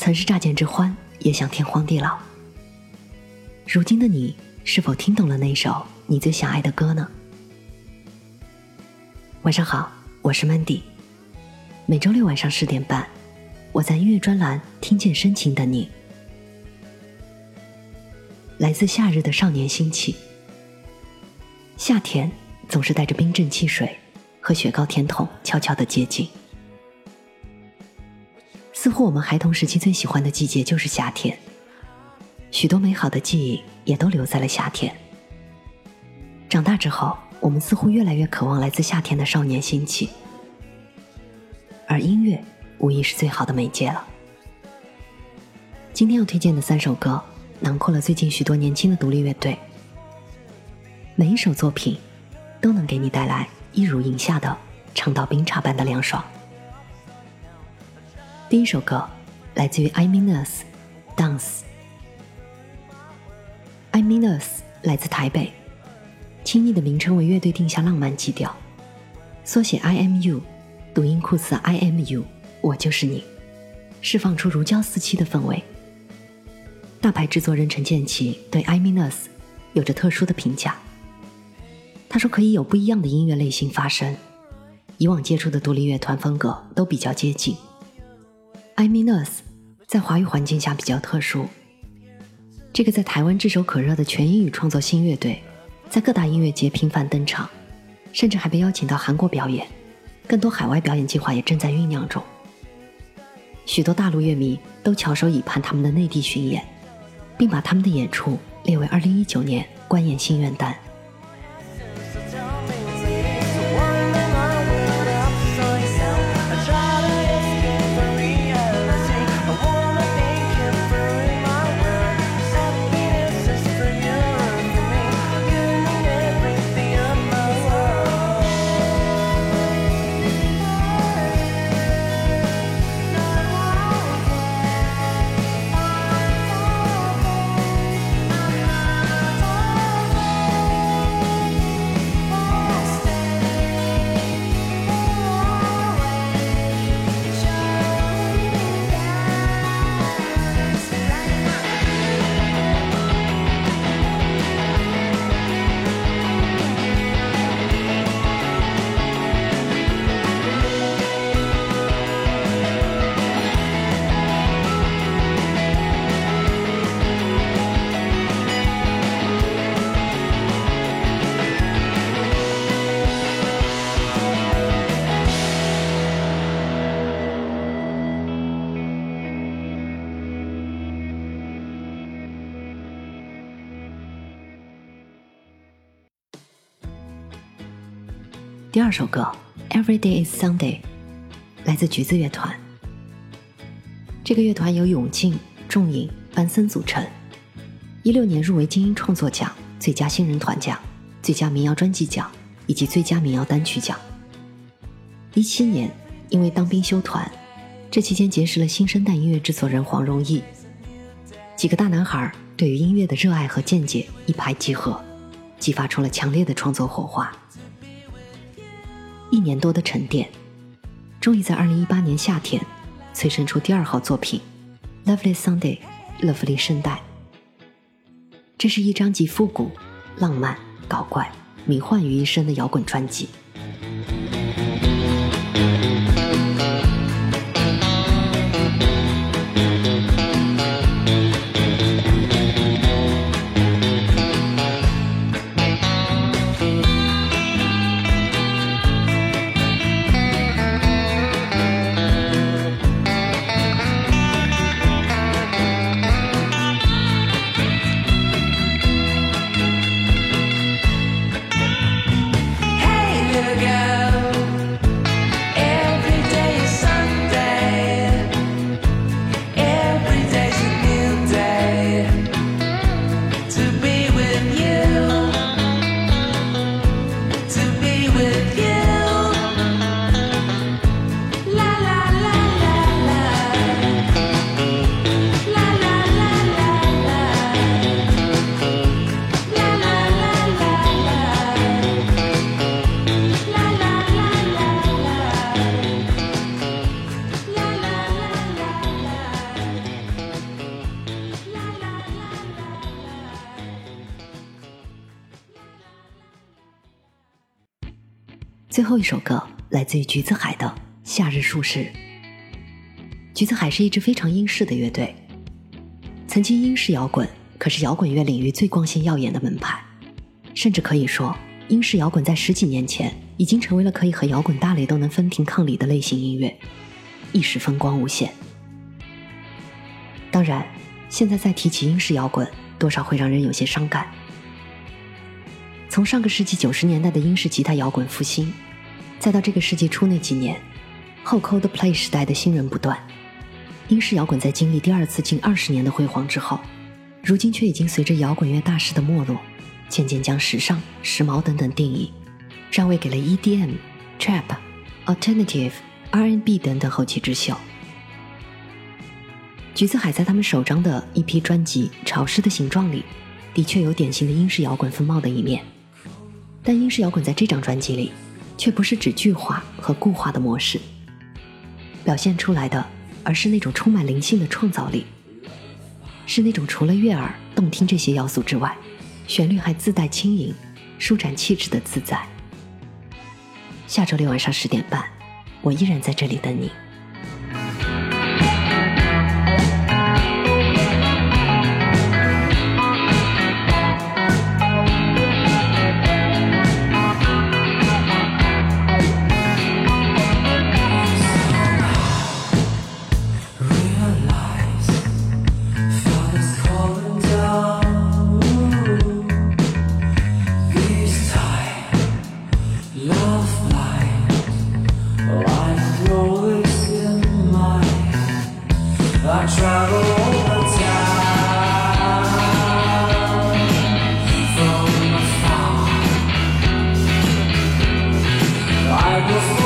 曾是乍见之欢，也想天荒地老。如今的你，是否听懂了那首你最想爱的歌呢？晚上好，我是 Mandy。每周六晚上十点半，我在音乐专栏听见深情的你。来自夏日的少年心气，夏天总是带着冰镇汽水和雪糕甜筒悄悄的接近。我们孩童时期最喜欢的季节就是夏天，许多美好的记忆也都留在了夏天。长大之后，我们似乎越来越渴望来自夏天的少年心气，而音乐无疑是最好的媒介了。今天要推荐的三首歌。囊括了最近许多年轻的独立乐队，每一首作品都能给你带来一如饮下的尝到冰茶般的凉爽。第一首歌来自于 I Mean Us，Dance。I Mean Us 来自台北，轻易的名称为乐队定下浪漫基调，缩写 I M U，读音酷似 I M U，我就是你，释放出如胶似漆的氛围。大牌制作人陈建奇对《I Mean Us》有着特殊的评价。他说：“可以有不一样的音乐类型发生，以往接触的独立乐团风格都比较接近。《I Mean Us》在华语环境下比较特殊。这个在台湾炙手可热的全英语创作新乐队，在各大音乐节频繁登场，甚至还被邀请到韩国表演。更多海外表演计划也正在酝酿中。许多大陆乐迷都翘首以盼他们的内地巡演。”并把他们的演出列为二零一九年观演心愿单。第二首歌《Every Day Is Sunday》来自橘子乐团。这个乐团由永静、仲颖、班森组成。一六年入围金鹰创作奖、最佳新人团奖、最佳民谣专辑奖以及最佳民谣单曲奖。一七年因为当兵休团，这期间结识了新生代音乐制作人黄荣毅。几个大男孩对于音乐的热爱和见解一拍即合，激发出了强烈的创作火花。一年多的沉淀，终于在二零一八年夏天催生出第二号作品《Lovely Sunday》乐弗利圣代。这是一张集复古、浪漫、搞怪、迷幻于一身的摇滚专辑。最后一首歌来自于橘子海的《夏日术士》。橘子海是一支非常英式的乐队，曾经英式摇滚可是摇滚乐领域最光鲜耀眼的门派，甚至可以说，英式摇滚在十几年前已经成为了可以和摇滚大类都能分庭抗礼的类型音乐，一时风光无限。当然，现在再提起英式摇滚，多少会让人有些伤感。从上个世纪九十年代的英式吉他摇滚复兴，再到这个世纪初那几年，后 Coldplay 时代的新人不断，英式摇滚在经历第二次近二十年的辉煌之后，如今却已经随着摇滚乐大师的没落，渐渐将时尚、时髦等等定义让位给了 EDM、Trap、Alternative、R&B 等等后起之秀。橘子海在他们首张的一批专辑《潮湿的形状》里，的确有典型的英式摇滚风貌的一面。但英式摇滚在这张专辑里，却不是指句化和固化的模式，表现出来的，而是那种充满灵性的创造力，是那种除了悦耳动听这些要素之外，旋律还自带轻盈、舒展气质的自在。下周六晚上十点半，我依然在这里等你。I will